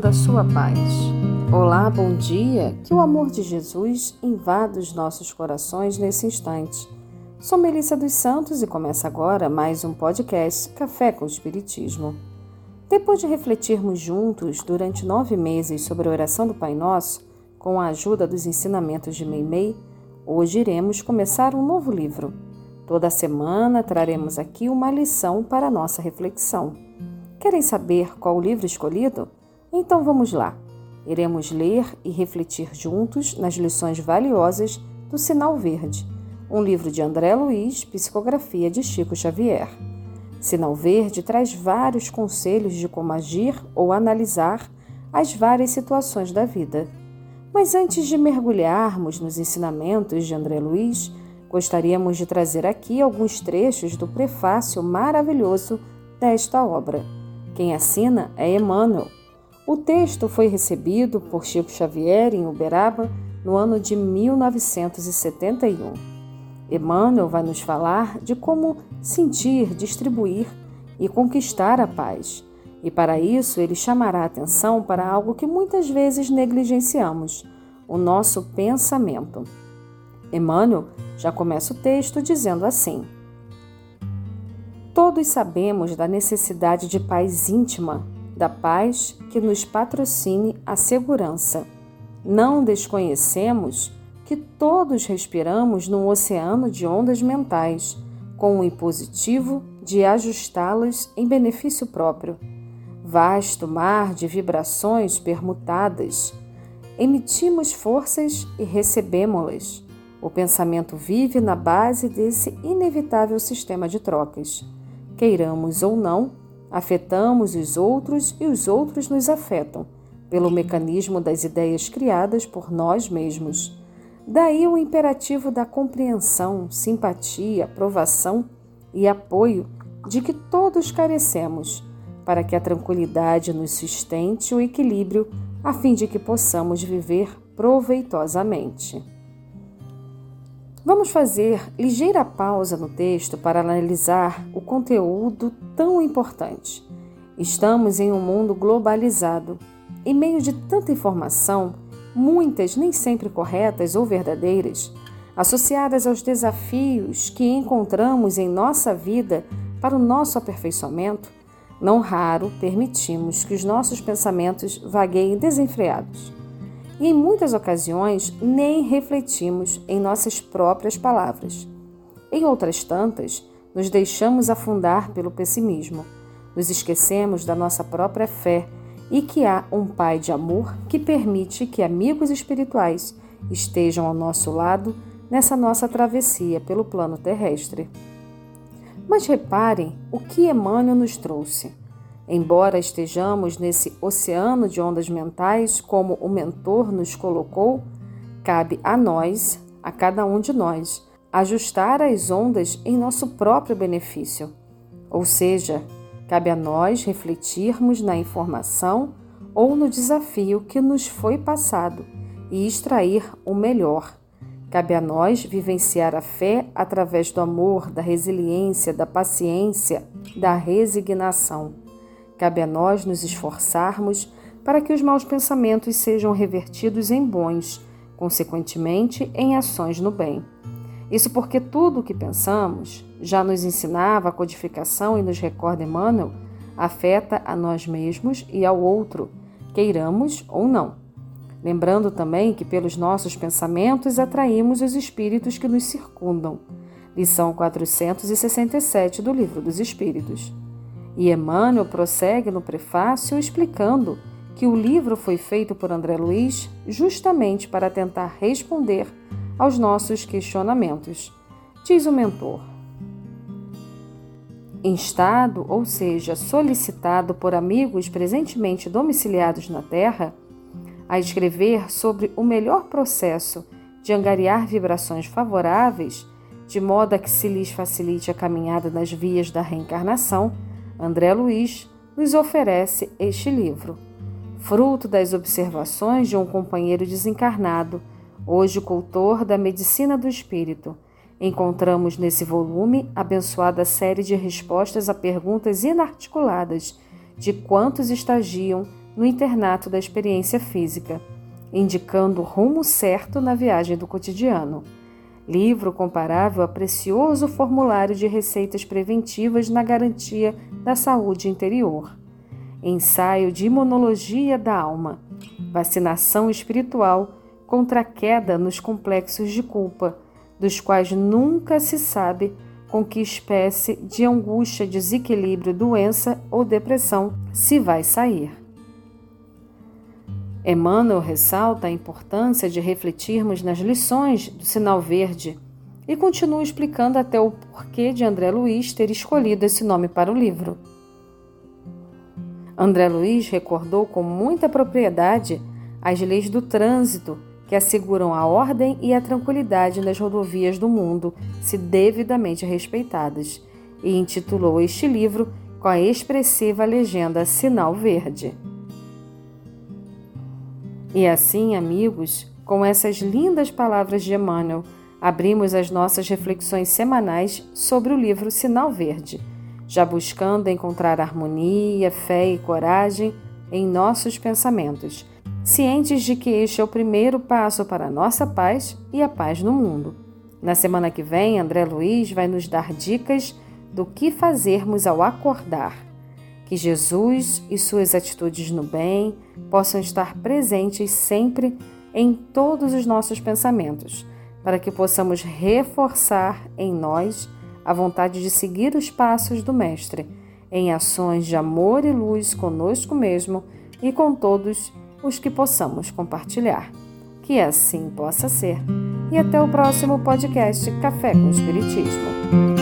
buscando a sua paz. Olá, bom dia. Que o amor de Jesus invada os nossos corações nesse instante. Sou Melissa dos Santos e começa agora mais um podcast Café com Espiritismo. Depois de refletirmos juntos durante nove meses sobre a oração do Pai Nosso, com a ajuda dos ensinamentos de Meimei, hoje iremos começar um novo livro. Toda semana traremos aqui uma lição para nossa reflexão. Querem saber qual o livro escolhido? Então vamos lá. Iremos ler e refletir juntos nas lições valiosas do Sinal Verde, um livro de André Luiz, psicografia de Chico Xavier. Sinal Verde traz vários conselhos de como agir ou analisar as várias situações da vida. Mas antes de mergulharmos nos ensinamentos de André Luiz, gostaríamos de trazer aqui alguns trechos do prefácio maravilhoso desta obra. Quem assina é Emmanuel. O texto foi recebido por Chico Xavier em Uberaba no ano de 1971. Emmanuel vai nos falar de como sentir, distribuir e conquistar a paz. E para isso ele chamará a atenção para algo que muitas vezes negligenciamos: o nosso pensamento. Emmanuel já começa o texto dizendo assim: Todos sabemos da necessidade de paz íntima, da paz que nos patrocine a segurança. Não desconhecemos que todos respiramos num oceano de ondas mentais, com o impositivo de ajustá-las em benefício próprio. Vasto mar de vibrações permutadas. Emitimos forças e recebemos-las. O pensamento vive na base desse inevitável sistema de trocas queiramos ou não, afetamos os outros e os outros nos afetam, pelo mecanismo das ideias criadas por nós mesmos. Daí o imperativo da compreensão, simpatia, aprovação e apoio de que todos carecemos, para que a tranquilidade nos sustente o equilíbrio, a fim de que possamos viver proveitosamente. Vamos fazer ligeira pausa no texto para analisar o conteúdo tão importante. Estamos em um mundo globalizado. Em meio de tanta informação, muitas nem sempre corretas ou verdadeiras, associadas aos desafios que encontramos em nossa vida para o nosso aperfeiçoamento, não raro permitimos que os nossos pensamentos vagueiem desenfreados e em muitas ocasiões nem refletimos em nossas próprias palavras. Em outras tantas, nos deixamos afundar pelo pessimismo, nos esquecemos da nossa própria fé e que há um Pai de amor que permite que amigos espirituais estejam ao nosso lado nessa nossa travessia pelo plano terrestre. Mas reparem o que Emmanuel nos trouxe. Embora estejamos nesse oceano de ondas mentais, como o mentor nos colocou, cabe a nós, a cada um de nós, ajustar as ondas em nosso próprio benefício. Ou seja, cabe a nós refletirmos na informação ou no desafio que nos foi passado e extrair o melhor. Cabe a nós vivenciar a fé através do amor, da resiliência, da paciência, da resignação. Cabe a nós nos esforçarmos para que os maus pensamentos sejam revertidos em bons, consequentemente em ações no bem. Isso porque tudo o que pensamos, já nos ensinava a codificação e nos recorda Emmanuel, afeta a nós mesmos e ao outro, queiramos ou não. Lembrando também que pelos nossos pensamentos atraímos os espíritos que nos circundam. Lição 467 do Livro dos Espíritos. E Emmanuel prossegue no prefácio explicando que o livro foi feito por André Luiz justamente para tentar responder aos nossos questionamentos. Diz o mentor. Instado, ou seja, solicitado por amigos presentemente domiciliados na Terra, a escrever sobre o melhor processo de angariar vibrações favoráveis, de modo a que se lhes facilite a caminhada nas vias da reencarnação, André Luiz nos oferece este livro, fruto das observações de um companheiro desencarnado, hoje cultor da medicina do espírito. Encontramos nesse volume abençoada série de respostas a perguntas inarticuladas de quantos estagiam no internato da experiência física, indicando o rumo certo na viagem do cotidiano. Livro comparável a precioso formulário de receitas preventivas na garantia da saúde interior. Ensaio de imunologia da alma. Vacinação espiritual contra a queda nos complexos de culpa, dos quais nunca se sabe com que espécie de angústia, desequilíbrio, doença ou depressão se vai sair. Emmanuel ressalta a importância de refletirmos nas lições do sinal verde e continua explicando até o porquê de André Luiz ter escolhido esse nome para o livro. André Luiz recordou com muita propriedade as leis do trânsito que asseguram a ordem e a tranquilidade nas rodovias do mundo, se devidamente respeitadas, e intitulou este livro com a expressiva legenda Sinal Verde. E assim, amigos, com essas lindas palavras de Emmanuel, abrimos as nossas reflexões semanais sobre o livro Sinal Verde, já buscando encontrar harmonia, fé e coragem em nossos pensamentos cientes de que este é o primeiro passo para a nossa paz e a paz no mundo. Na semana que vem, André Luiz vai nos dar dicas do que fazermos ao acordar. Que Jesus e suas atitudes no bem possam estar presentes sempre em todos os nossos pensamentos, para que possamos reforçar em nós a vontade de seguir os passos do Mestre, em ações de amor e luz conosco mesmo e com todos os que possamos compartilhar. Que assim possa ser. E até o próximo podcast Café com Espiritismo.